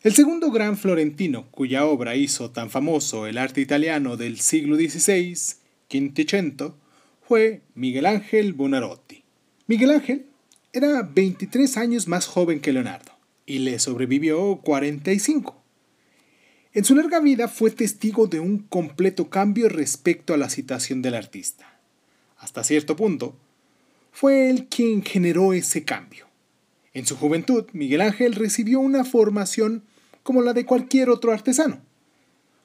El segundo gran florentino cuya obra hizo tan famoso el arte italiano del siglo XVI, Quinticento, fue Miguel Ángel Buonarroti. Miguel Ángel era 23 años más joven que Leonardo y le sobrevivió 45. En su larga vida fue testigo de un completo cambio respecto a la situación del artista. Hasta cierto punto, fue él quien generó ese cambio. En su juventud, Miguel Ángel recibió una formación como la de cualquier otro artesano.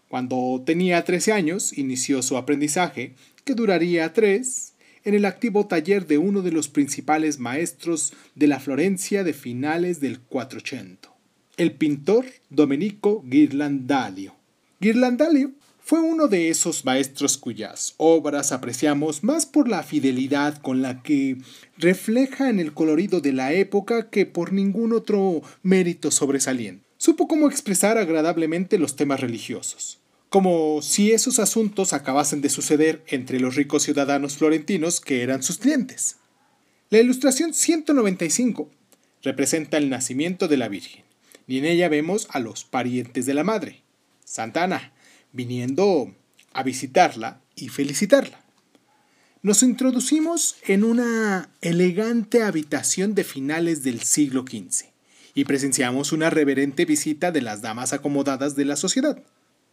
Cuando tenía 13 años, inició su aprendizaje, que duraría tres, en el activo taller de uno de los principales maestros de la Florencia de finales del 400, el pintor Domenico Ghirlandaio. Ghirlandaio fue uno de esos maestros cuyas obras apreciamos más por la fidelidad con la que refleja en el colorido de la época que por ningún otro mérito sobresaliente. Supo cómo expresar agradablemente los temas religiosos, como si esos asuntos acabasen de suceder entre los ricos ciudadanos florentinos que eran sus clientes. La ilustración 195 representa el nacimiento de la Virgen, y en ella vemos a los parientes de la Madre, Santa Ana, viniendo a visitarla y felicitarla. Nos introducimos en una elegante habitación de finales del siglo XV y presenciamos una reverente visita de las damas acomodadas de la sociedad.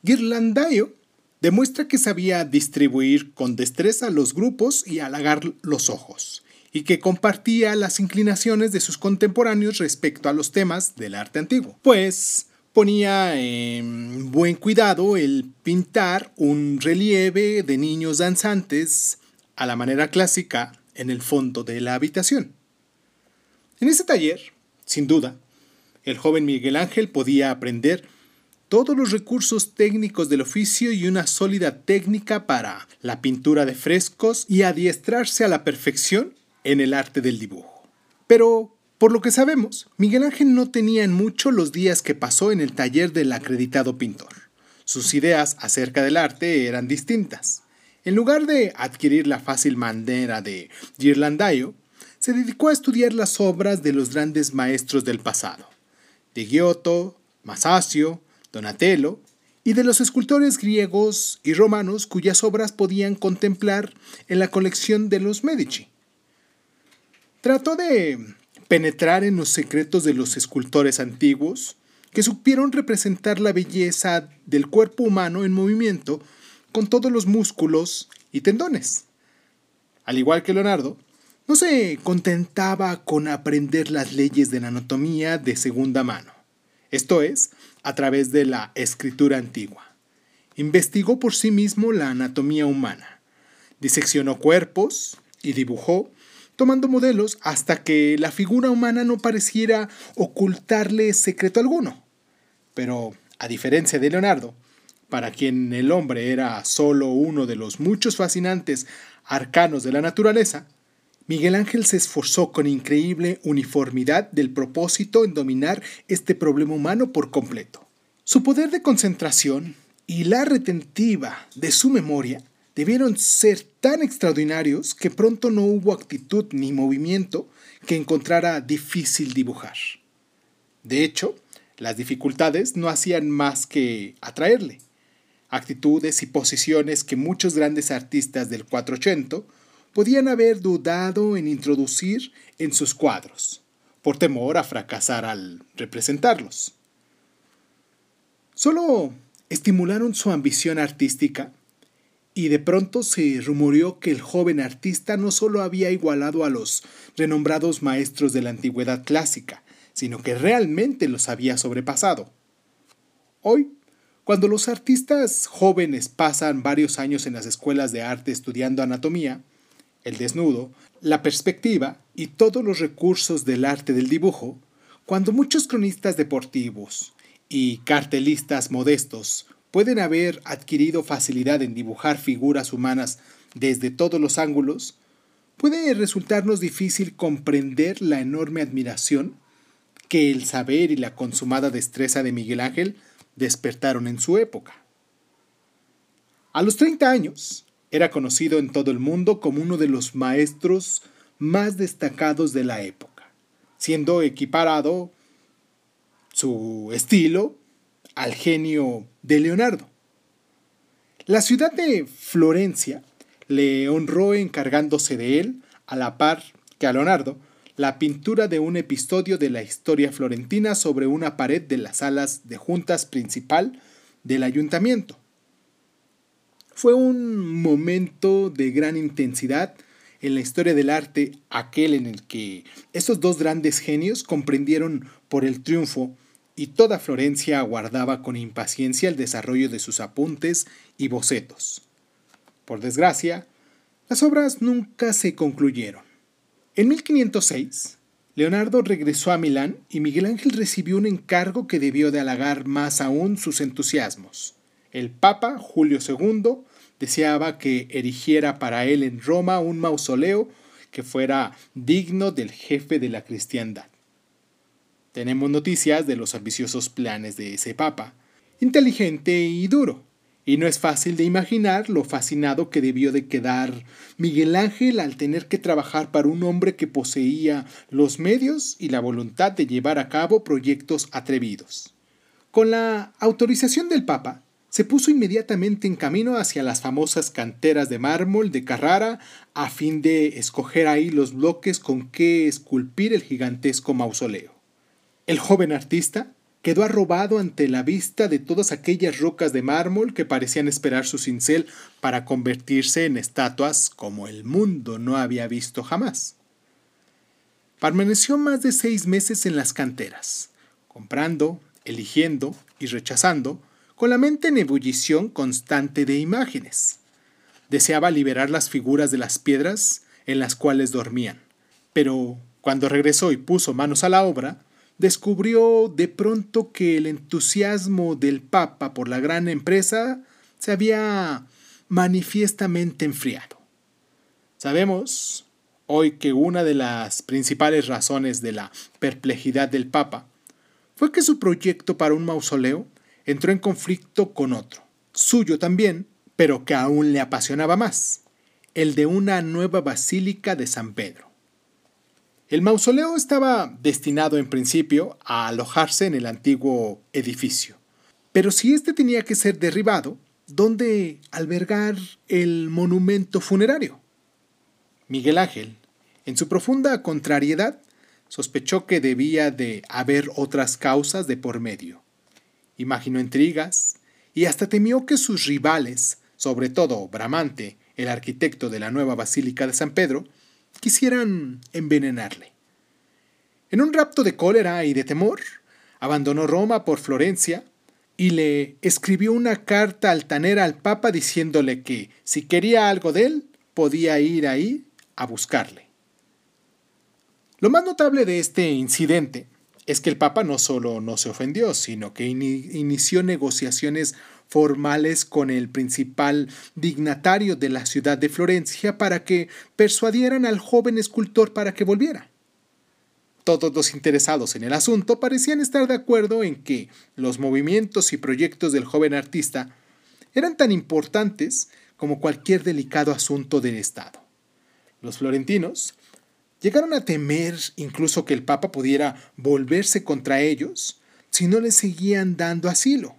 Ghirlandaio demuestra que sabía distribuir con destreza los grupos y halagar los ojos, y que compartía las inclinaciones de sus contemporáneos respecto a los temas del arte antiguo. Pues ponía en buen cuidado el pintar un relieve de niños danzantes a la manera clásica en el fondo de la habitación. En ese taller, sin duda, el joven Miguel Ángel podía aprender todos los recursos técnicos del oficio y una sólida técnica para la pintura de frescos y adiestrarse a la perfección en el arte del dibujo. Pero por lo que sabemos, Miguel Ángel no tenía en mucho los días que pasó en el taller del acreditado pintor. Sus ideas acerca del arte eran distintas. En lugar de adquirir la fácil manera de Ghirlandaio, se dedicó a estudiar las obras de los grandes maestros del pasado, de Giotto, Masaccio, Donatello, y de los escultores griegos y romanos cuyas obras podían contemplar en la colección de los Medici. Trató de penetrar en los secretos de los escultores antiguos, que supieron representar la belleza del cuerpo humano en movimiento con todos los músculos y tendones. Al igual que Leonardo, no se contentaba con aprender las leyes de la anatomía de segunda mano, esto es, a través de la escritura antigua. Investigó por sí mismo la anatomía humana, diseccionó cuerpos y dibujó tomando modelos hasta que la figura humana no pareciera ocultarle secreto alguno. Pero, a diferencia de Leonardo, para quien el hombre era solo uno de los muchos fascinantes arcanos de la naturaleza, Miguel Ángel se esforzó con increíble uniformidad del propósito en dominar este problema humano por completo. Su poder de concentración y la retentiva de su memoria debieron ser tan extraordinarios que pronto no hubo actitud ni movimiento que encontrara difícil dibujar. De hecho, las dificultades no hacían más que atraerle. Actitudes y posiciones que muchos grandes artistas del 480 podían haber dudado en introducir en sus cuadros, por temor a fracasar al representarlos. Solo estimularon su ambición artística y de pronto se rumoreó que el joven artista no solo había igualado a los renombrados maestros de la antigüedad clásica, sino que realmente los había sobrepasado. Hoy, cuando los artistas jóvenes pasan varios años en las escuelas de arte estudiando anatomía, el desnudo, la perspectiva y todos los recursos del arte del dibujo, cuando muchos cronistas deportivos y cartelistas modestos pueden haber adquirido facilidad en dibujar figuras humanas desde todos los ángulos, puede resultarnos difícil comprender la enorme admiración que el saber y la consumada destreza de Miguel Ángel despertaron en su época. A los 30 años, era conocido en todo el mundo como uno de los maestros más destacados de la época, siendo equiparado su estilo al genio de Leonardo. La ciudad de Florencia le honró encargándose de él, a la par que a Leonardo, la pintura de un episodio de la historia florentina sobre una pared de las salas de juntas principal del ayuntamiento. Fue un momento de gran intensidad en la historia del arte, aquel en el que estos dos grandes genios comprendieron por el triunfo y toda Florencia aguardaba con impaciencia el desarrollo de sus apuntes y bocetos. Por desgracia, las obras nunca se concluyeron. En 1506, Leonardo regresó a Milán y Miguel Ángel recibió un encargo que debió de halagar más aún sus entusiasmos. El Papa Julio II deseaba que erigiera para él en Roma un mausoleo que fuera digno del jefe de la cristiandad. Tenemos noticias de los ambiciosos planes de ese papa, inteligente y duro, y no es fácil de imaginar lo fascinado que debió de quedar Miguel Ángel al tener que trabajar para un hombre que poseía los medios y la voluntad de llevar a cabo proyectos atrevidos. Con la autorización del Papa, se puso inmediatamente en camino hacia las famosas canteras de mármol de Carrara a fin de escoger ahí los bloques con que esculpir el gigantesco mausoleo. El joven artista quedó arrobado ante la vista de todas aquellas rocas de mármol que parecían esperar su cincel para convertirse en estatuas como el mundo no había visto jamás. Permaneció más de seis meses en las canteras, comprando, eligiendo y rechazando, con la mente en ebullición constante de imágenes. Deseaba liberar las figuras de las piedras en las cuales dormían, pero cuando regresó y puso manos a la obra, descubrió de pronto que el entusiasmo del Papa por la gran empresa se había manifiestamente enfriado. Sabemos hoy que una de las principales razones de la perplejidad del Papa fue que su proyecto para un mausoleo entró en conflicto con otro, suyo también, pero que aún le apasionaba más, el de una nueva basílica de San Pedro. El mausoleo estaba destinado en principio a alojarse en el antiguo edificio. Pero si éste tenía que ser derribado, ¿dónde albergar el monumento funerario? Miguel Ángel, en su profunda contrariedad, sospechó que debía de haber otras causas de por medio. Imaginó intrigas y hasta temió que sus rivales, sobre todo Bramante, el arquitecto de la nueva Basílica de San Pedro, quisieran envenenarle. En un rapto de cólera y de temor, abandonó Roma por Florencia y le escribió una carta altanera al Papa diciéndole que si quería algo de él, podía ir ahí a buscarle. Lo más notable de este incidente es que el Papa no solo no se ofendió, sino que inició negociaciones formales con el principal dignatario de la ciudad de Florencia para que persuadieran al joven escultor para que volviera. Todos los interesados en el asunto parecían estar de acuerdo en que los movimientos y proyectos del joven artista eran tan importantes como cualquier delicado asunto del Estado. Los florentinos Llegaron a temer incluso que el Papa pudiera volverse contra ellos si no les seguían dando asilo.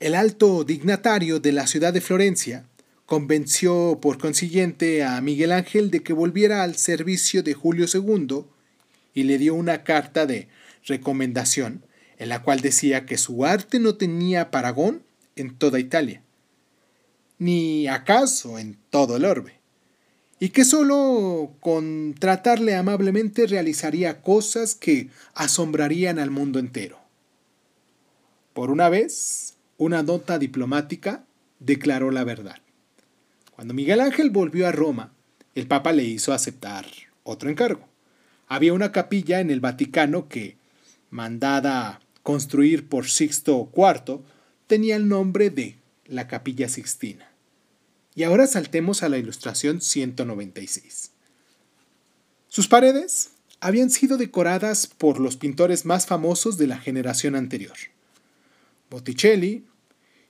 El alto dignatario de la ciudad de Florencia convenció por consiguiente a Miguel Ángel de que volviera al servicio de Julio II y le dio una carta de recomendación en la cual decía que su arte no tenía paragón en toda Italia, ni acaso en todo el orbe y que solo con tratarle amablemente realizaría cosas que asombrarían al mundo entero. Por una vez, una nota diplomática declaró la verdad. Cuando Miguel Ángel volvió a Roma, el Papa le hizo aceptar otro encargo. Había una capilla en el Vaticano que, mandada construir por Sixto IV, tenía el nombre de la Capilla Sixtina. Y ahora saltemos a la ilustración 196. Sus paredes habían sido decoradas por los pintores más famosos de la generación anterior. Botticelli,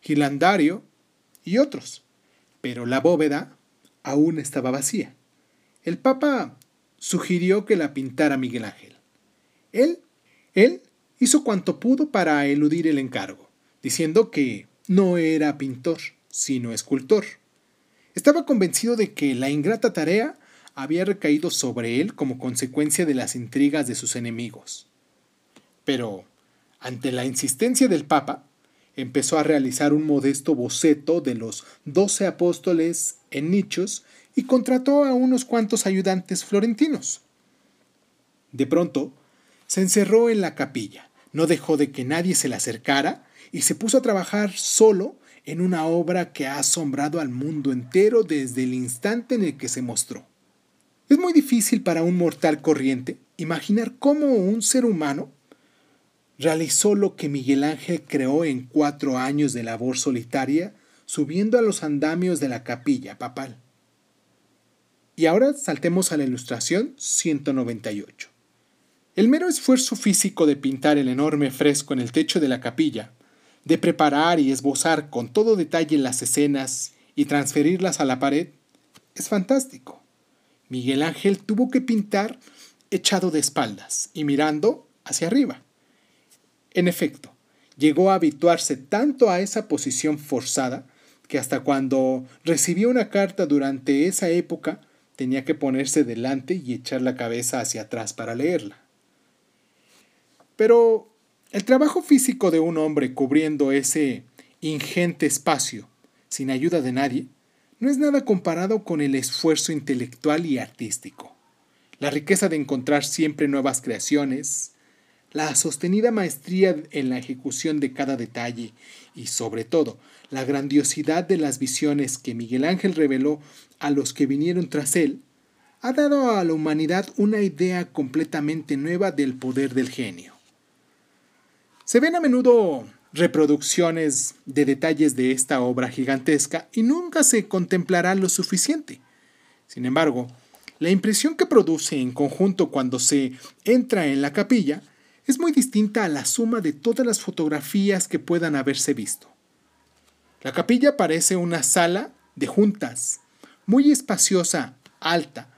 Gilandario y otros. Pero la bóveda aún estaba vacía. El Papa sugirió que la pintara Miguel Ángel. Él, él hizo cuanto pudo para eludir el encargo, diciendo que no era pintor, sino escultor. Estaba convencido de que la ingrata tarea había recaído sobre él como consecuencia de las intrigas de sus enemigos. Pero, ante la insistencia del Papa, empezó a realizar un modesto boceto de los doce apóstoles en nichos y contrató a unos cuantos ayudantes florentinos. De pronto, se encerró en la capilla, no dejó de que nadie se le acercara y se puso a trabajar solo en una obra que ha asombrado al mundo entero desde el instante en el que se mostró. Es muy difícil para un mortal corriente imaginar cómo un ser humano realizó lo que Miguel Ángel creó en cuatro años de labor solitaria subiendo a los andamios de la capilla papal. Y ahora saltemos a la ilustración 198. El mero esfuerzo físico de pintar el enorme fresco en el techo de la capilla, de preparar y esbozar con todo detalle las escenas y transferirlas a la pared, es fantástico. Miguel Ángel tuvo que pintar echado de espaldas y mirando hacia arriba. En efecto, llegó a habituarse tanto a esa posición forzada que hasta cuando recibió una carta durante esa época tenía que ponerse delante y echar la cabeza hacia atrás para leerla. Pero el trabajo físico de un hombre cubriendo ese ingente espacio sin ayuda de nadie no es nada comparado con el esfuerzo intelectual y artístico. La riqueza de encontrar siempre nuevas creaciones, la sostenida maestría en la ejecución de cada detalle y sobre todo la grandiosidad de las visiones que Miguel Ángel reveló a los que vinieron tras él, ha dado a la humanidad una idea completamente nueva del poder del genio. Se ven a menudo reproducciones de detalles de esta obra gigantesca y nunca se contemplará lo suficiente. Sin embargo, la impresión que produce en conjunto cuando se entra en la capilla es muy distinta a la suma de todas las fotografías que puedan haberse visto. La capilla parece una sala de juntas, muy espaciosa, alta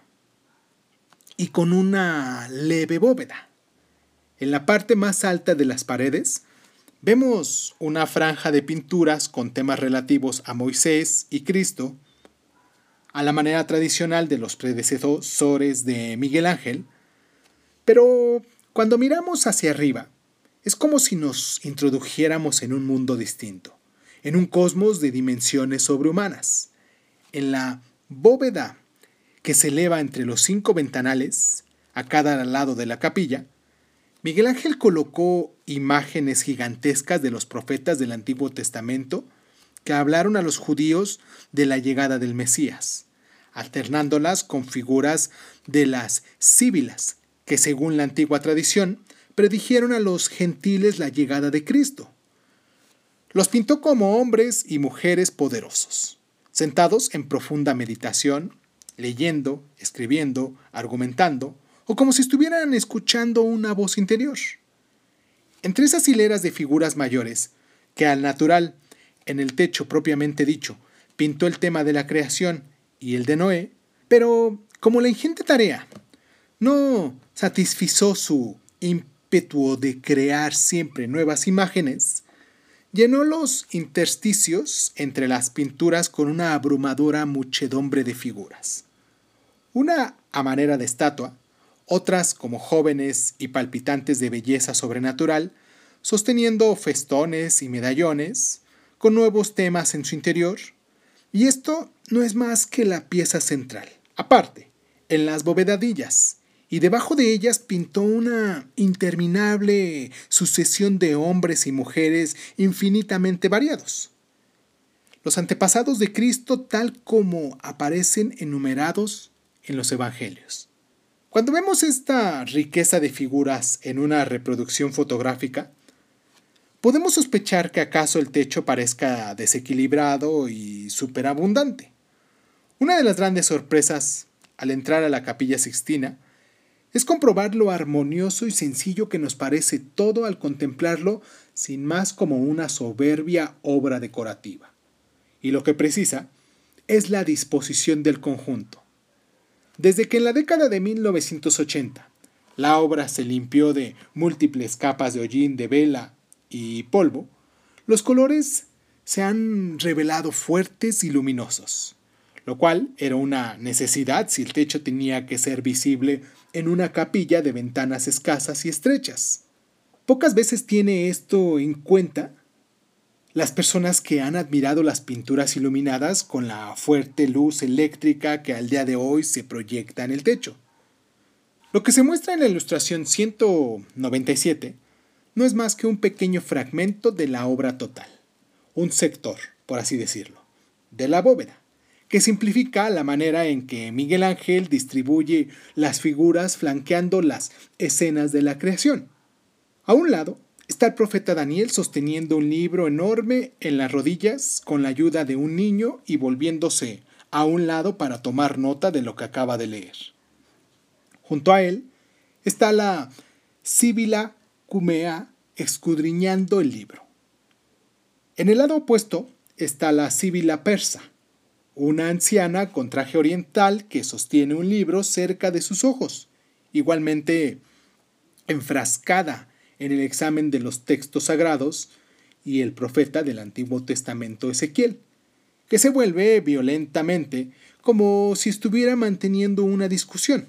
y con una leve bóveda. En la parte más alta de las paredes vemos una franja de pinturas con temas relativos a Moisés y Cristo, a la manera tradicional de los predecesores de Miguel Ángel, pero cuando miramos hacia arriba, es como si nos introdujéramos en un mundo distinto, en un cosmos de dimensiones sobrehumanas. En la bóveda que se eleva entre los cinco ventanales, a cada lado de la capilla, Miguel Ángel colocó imágenes gigantescas de los profetas del Antiguo Testamento que hablaron a los judíos de la llegada del Mesías, alternándolas con figuras de las síbilas, que según la antigua tradición predijeron a los gentiles la llegada de Cristo. Los pintó como hombres y mujeres poderosos, sentados en profunda meditación, leyendo, escribiendo, argumentando, o como si estuvieran escuchando una voz interior. Entre esas hileras de figuras mayores, que al natural, en el techo propiamente dicho, pintó el tema de la creación y el de Noé, pero como la ingente tarea no satisfizo su ímpetu de crear siempre nuevas imágenes, llenó los intersticios entre las pinturas con una abrumadora muchedumbre de figuras. Una a manera de estatua, otras como jóvenes y palpitantes de belleza sobrenatural, sosteniendo festones y medallones, con nuevos temas en su interior, y esto no es más que la pieza central. Aparte, en las bovedadillas, y debajo de ellas pintó una interminable sucesión de hombres y mujeres infinitamente variados. Los antepasados de Cristo tal como aparecen enumerados en los Evangelios. Cuando vemos esta riqueza de figuras en una reproducción fotográfica, podemos sospechar que acaso el techo parezca desequilibrado y superabundante. Una de las grandes sorpresas al entrar a la capilla sixtina es comprobar lo armonioso y sencillo que nos parece todo al contemplarlo sin más como una soberbia obra decorativa. Y lo que precisa es la disposición del conjunto. Desde que en la década de 1980 la obra se limpió de múltiples capas de hollín, de vela y polvo, los colores se han revelado fuertes y luminosos, lo cual era una necesidad si el techo tenía que ser visible en una capilla de ventanas escasas y estrechas. Pocas veces tiene esto en cuenta las personas que han admirado las pinturas iluminadas con la fuerte luz eléctrica que al día de hoy se proyecta en el techo. Lo que se muestra en la ilustración 197 no es más que un pequeño fragmento de la obra total, un sector, por así decirlo, de la bóveda, que simplifica la manera en que Miguel Ángel distribuye las figuras flanqueando las escenas de la creación. A un lado Está el profeta Daniel sosteniendo un libro enorme en las rodillas con la ayuda de un niño y volviéndose a un lado para tomar nota de lo que acaba de leer. Junto a él está la Síbila Cumea escudriñando el libro. En el lado opuesto está la Síbila persa, una anciana con traje oriental que sostiene un libro cerca de sus ojos, igualmente enfrascada en el examen de los textos sagrados y el profeta del Antiguo Testamento Ezequiel, que se vuelve violentamente como si estuviera manteniendo una discusión.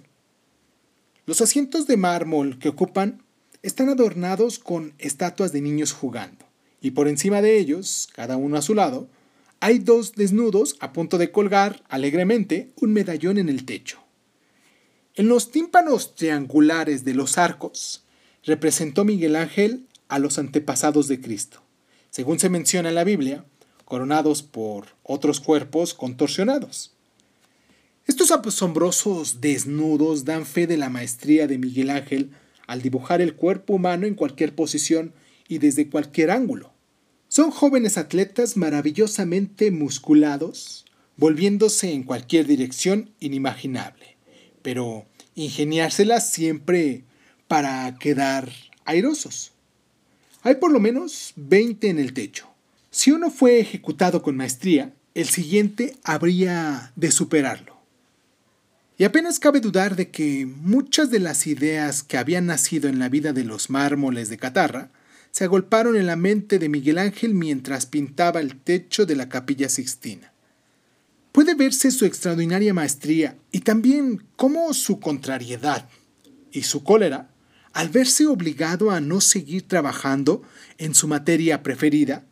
Los asientos de mármol que ocupan están adornados con estatuas de niños jugando, y por encima de ellos, cada uno a su lado, hay dos desnudos a punto de colgar alegremente un medallón en el techo. En los tímpanos triangulares de los arcos representó Miguel Ángel a los antepasados de Cristo, según se menciona en la Biblia, coronados por otros cuerpos contorsionados. Estos asombrosos desnudos dan fe de la maestría de Miguel Ángel al dibujar el cuerpo humano en cualquier posición y desde cualquier ángulo. Son jóvenes atletas maravillosamente musculados, volviéndose en cualquier dirección inimaginable, pero ingeniárselas siempre para quedar airosos. Hay por lo menos 20 en el techo. Si uno fue ejecutado con maestría, el siguiente habría de superarlo. Y apenas cabe dudar de que muchas de las ideas que habían nacido en la vida de los mármoles de Catarra se agolparon en la mente de Miguel Ángel mientras pintaba el techo de la capilla Sixtina. Puede verse su extraordinaria maestría y también cómo su contrariedad y su cólera al verse obligado a no seguir trabajando en su materia preferida,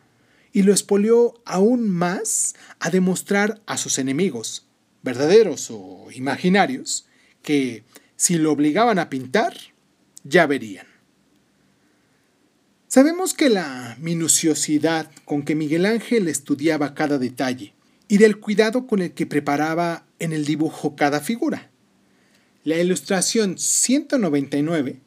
y lo expolió aún más a demostrar a sus enemigos, verdaderos o imaginarios, que si lo obligaban a pintar, ya verían. Sabemos que la minuciosidad con que Miguel Ángel estudiaba cada detalle y del cuidado con el que preparaba en el dibujo cada figura. La ilustración 199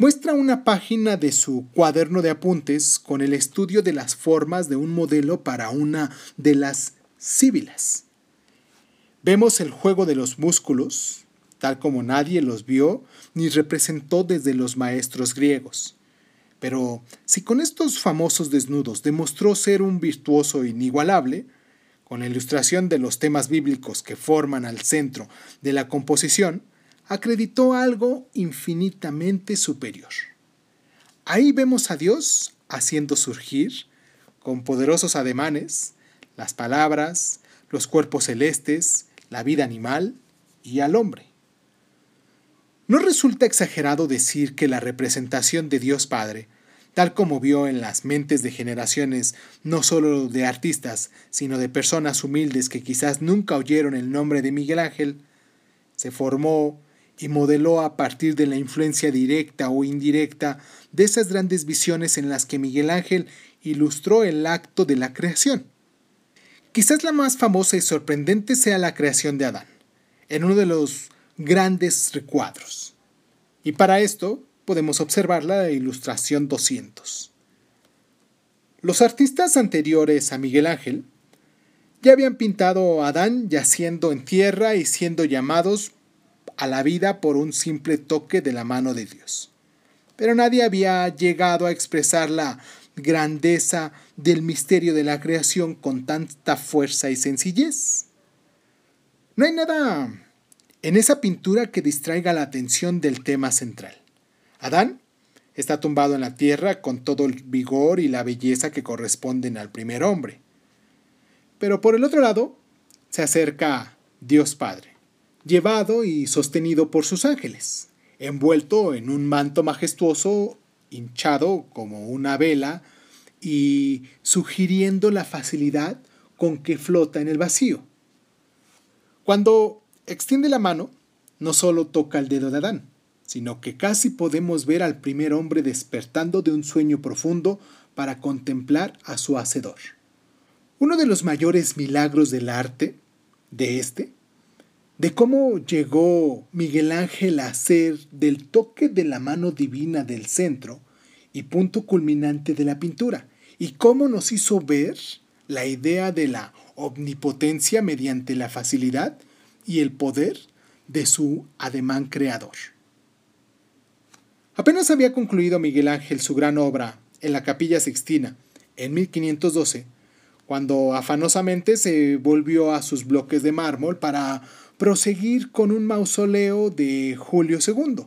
muestra una página de su cuaderno de apuntes con el estudio de las formas de un modelo para una de las síbilas. Vemos el juego de los músculos, tal como nadie los vio ni representó desde los maestros griegos. Pero si con estos famosos desnudos demostró ser un virtuoso inigualable, con la ilustración de los temas bíblicos que forman al centro de la composición, acreditó algo infinitamente superior. Ahí vemos a Dios haciendo surgir, con poderosos ademanes, las palabras, los cuerpos celestes, la vida animal y al hombre. No resulta exagerado decir que la representación de Dios Padre, tal como vio en las mentes de generaciones no solo de artistas, sino de personas humildes que quizás nunca oyeron el nombre de Miguel Ángel, se formó y modeló a partir de la influencia directa o indirecta de esas grandes visiones en las que Miguel Ángel ilustró el acto de la creación. Quizás la más famosa y sorprendente sea la creación de Adán, en uno de los grandes recuadros. Y para esto podemos observar la ilustración 200. Los artistas anteriores a Miguel Ángel ya habían pintado a Adán yaciendo en tierra y siendo llamados a la vida por un simple toque de la mano de Dios. Pero nadie había llegado a expresar la grandeza del misterio de la creación con tanta fuerza y sencillez. No hay nada en esa pintura que distraiga la atención del tema central. Adán está tumbado en la tierra con todo el vigor y la belleza que corresponden al primer hombre. Pero por el otro lado, se acerca Dios Padre, llevado y sostenido por sus ángeles, envuelto en un manto majestuoso, hinchado como una vela y sugiriendo la facilidad con que flota en el vacío. Cuando extiende la mano, no solo toca el dedo de Adán, sino que casi podemos ver al primer hombre despertando de un sueño profundo para contemplar a su Hacedor. Uno de los mayores milagros del arte, de este, de cómo llegó Miguel Ángel a ser del toque de la mano divina del centro y punto culminante de la pintura, y cómo nos hizo ver la idea de la omnipotencia mediante la facilidad y el poder de su ademán creador. Apenas había concluido Miguel Ángel su gran obra en la Capilla Sixtina en 1512, cuando afanosamente se volvió a sus bloques de mármol para proseguir con un mausoleo de Julio II.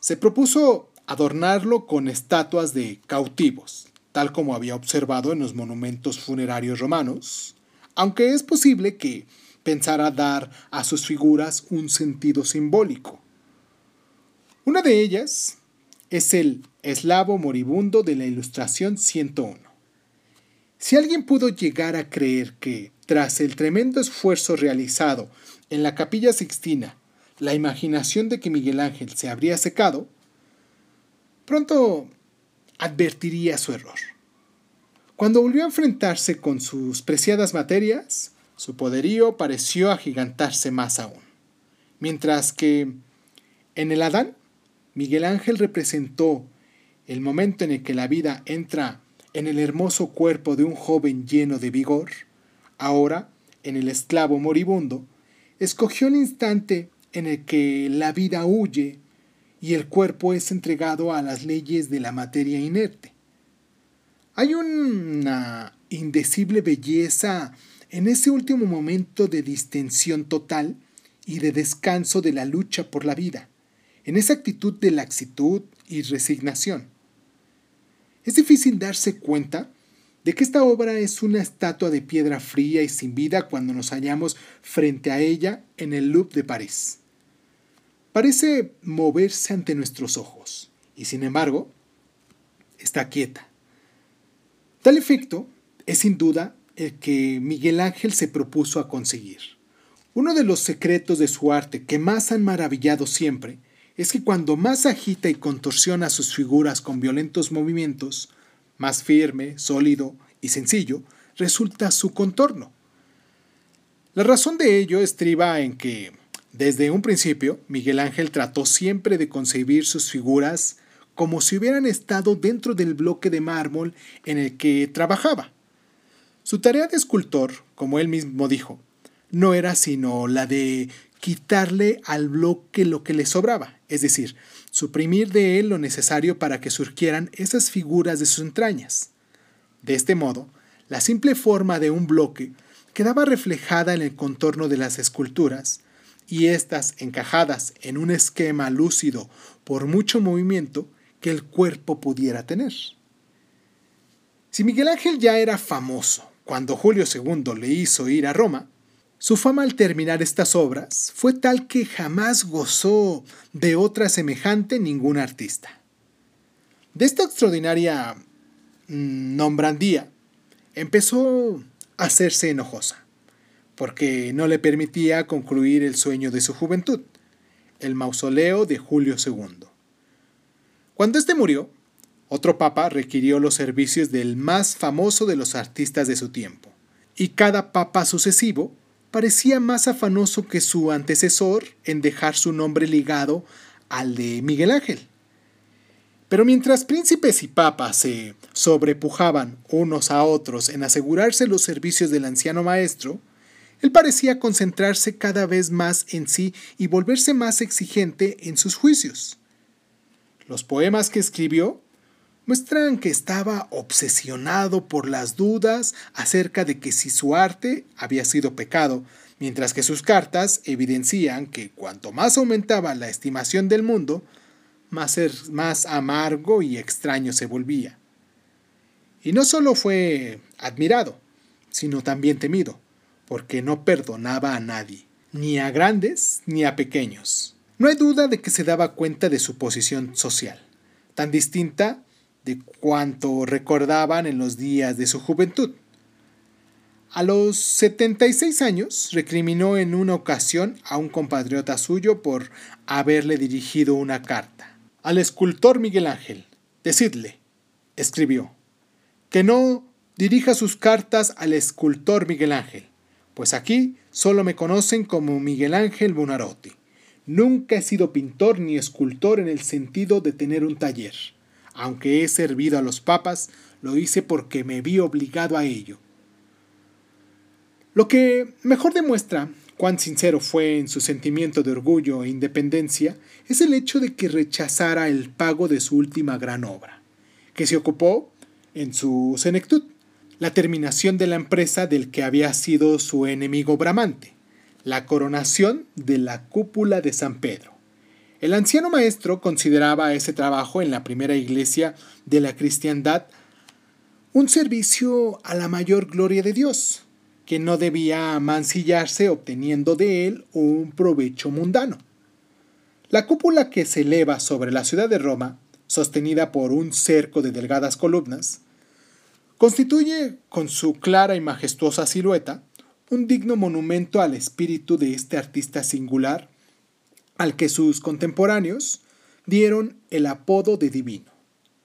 Se propuso adornarlo con estatuas de cautivos, tal como había observado en los monumentos funerarios romanos, aunque es posible que pensara dar a sus figuras un sentido simbólico. Una de ellas es el eslavo moribundo de la Ilustración 101. Si alguien pudo llegar a creer que, tras el tremendo esfuerzo realizado en la capilla sixtina, la imaginación de que Miguel Ángel se habría secado, pronto advertiría su error. Cuando volvió a enfrentarse con sus preciadas materias, su poderío pareció agigantarse más aún. Mientras que en el Adán, Miguel Ángel representó el momento en el que la vida entra en el hermoso cuerpo de un joven lleno de vigor, ahora, en el esclavo moribundo, escogió el instante en el que la vida huye y el cuerpo es entregado a las leyes de la materia inerte. Hay una indecible belleza en ese último momento de distensión total y de descanso de la lucha por la vida, en esa actitud de laxitud y resignación. Es difícil darse cuenta de que esta obra es una estatua de piedra fría y sin vida cuando nos hallamos frente a ella en el Louvre de París parece moverse ante nuestros ojos, y sin embargo, está quieta. Tal efecto es sin duda el que Miguel Ángel se propuso a conseguir. Uno de los secretos de su arte que más han maravillado siempre es que cuando más agita y contorsiona sus figuras con violentos movimientos, más firme, sólido y sencillo resulta su contorno. La razón de ello estriba en que desde un principio, Miguel Ángel trató siempre de concebir sus figuras como si hubieran estado dentro del bloque de mármol en el que trabajaba. Su tarea de escultor, como él mismo dijo, no era sino la de quitarle al bloque lo que le sobraba, es decir, suprimir de él lo necesario para que surgieran esas figuras de sus entrañas. De este modo, la simple forma de un bloque quedaba reflejada en el contorno de las esculturas, y éstas encajadas en un esquema lúcido por mucho movimiento que el cuerpo pudiera tener. Si Miguel Ángel ya era famoso cuando Julio II le hizo ir a Roma, su fama al terminar estas obras fue tal que jamás gozó de otra semejante ningún artista. De esta extraordinaria mm, nombrandía empezó a hacerse enojosa porque no le permitía concluir el sueño de su juventud, el mausoleo de Julio II. Cuando éste murió, otro papa requirió los servicios del más famoso de los artistas de su tiempo, y cada papa sucesivo parecía más afanoso que su antecesor en dejar su nombre ligado al de Miguel Ángel. Pero mientras príncipes y papas se sobrepujaban unos a otros en asegurarse los servicios del anciano maestro, él parecía concentrarse cada vez más en sí y volverse más exigente en sus juicios. Los poemas que escribió muestran que estaba obsesionado por las dudas acerca de que si su arte había sido pecado, mientras que sus cartas evidencian que cuanto más aumentaba la estimación del mundo, más, más amargo y extraño se volvía. Y no solo fue admirado, sino también temido, porque no perdonaba a nadie, ni a grandes ni a pequeños. No hay duda de que se daba cuenta de su posición social, tan distinta de cuanto recordaban en los días de su juventud. A los 76 años recriminó en una ocasión a un compatriota suyo por haberle dirigido una carta. Al escultor Miguel Ángel, decidle, escribió, que no dirija sus cartas al escultor Miguel Ángel, pues aquí solo me conocen como Miguel Ángel Bonarotti. Nunca he sido pintor ni escultor en el sentido de tener un taller. Aunque he servido a los papas, lo hice porque me vi obligado a ello. Lo que mejor demuestra cuán sincero fue en su sentimiento de orgullo e independencia es el hecho de que rechazara el pago de su última gran obra, que se ocupó en su senectud, la terminación de la empresa del que había sido su enemigo bramante, la coronación de la cúpula de San Pedro. El anciano maestro consideraba ese trabajo en la primera iglesia de la cristiandad un servicio a la mayor gloria de Dios, que no debía mancillarse obteniendo de él un provecho mundano. La cúpula que se eleva sobre la ciudad de Roma, sostenida por un cerco de delgadas columnas, constituye, con su clara y majestuosa silueta, un digno monumento al espíritu de este artista singular al que sus contemporáneos dieron el apodo de divino.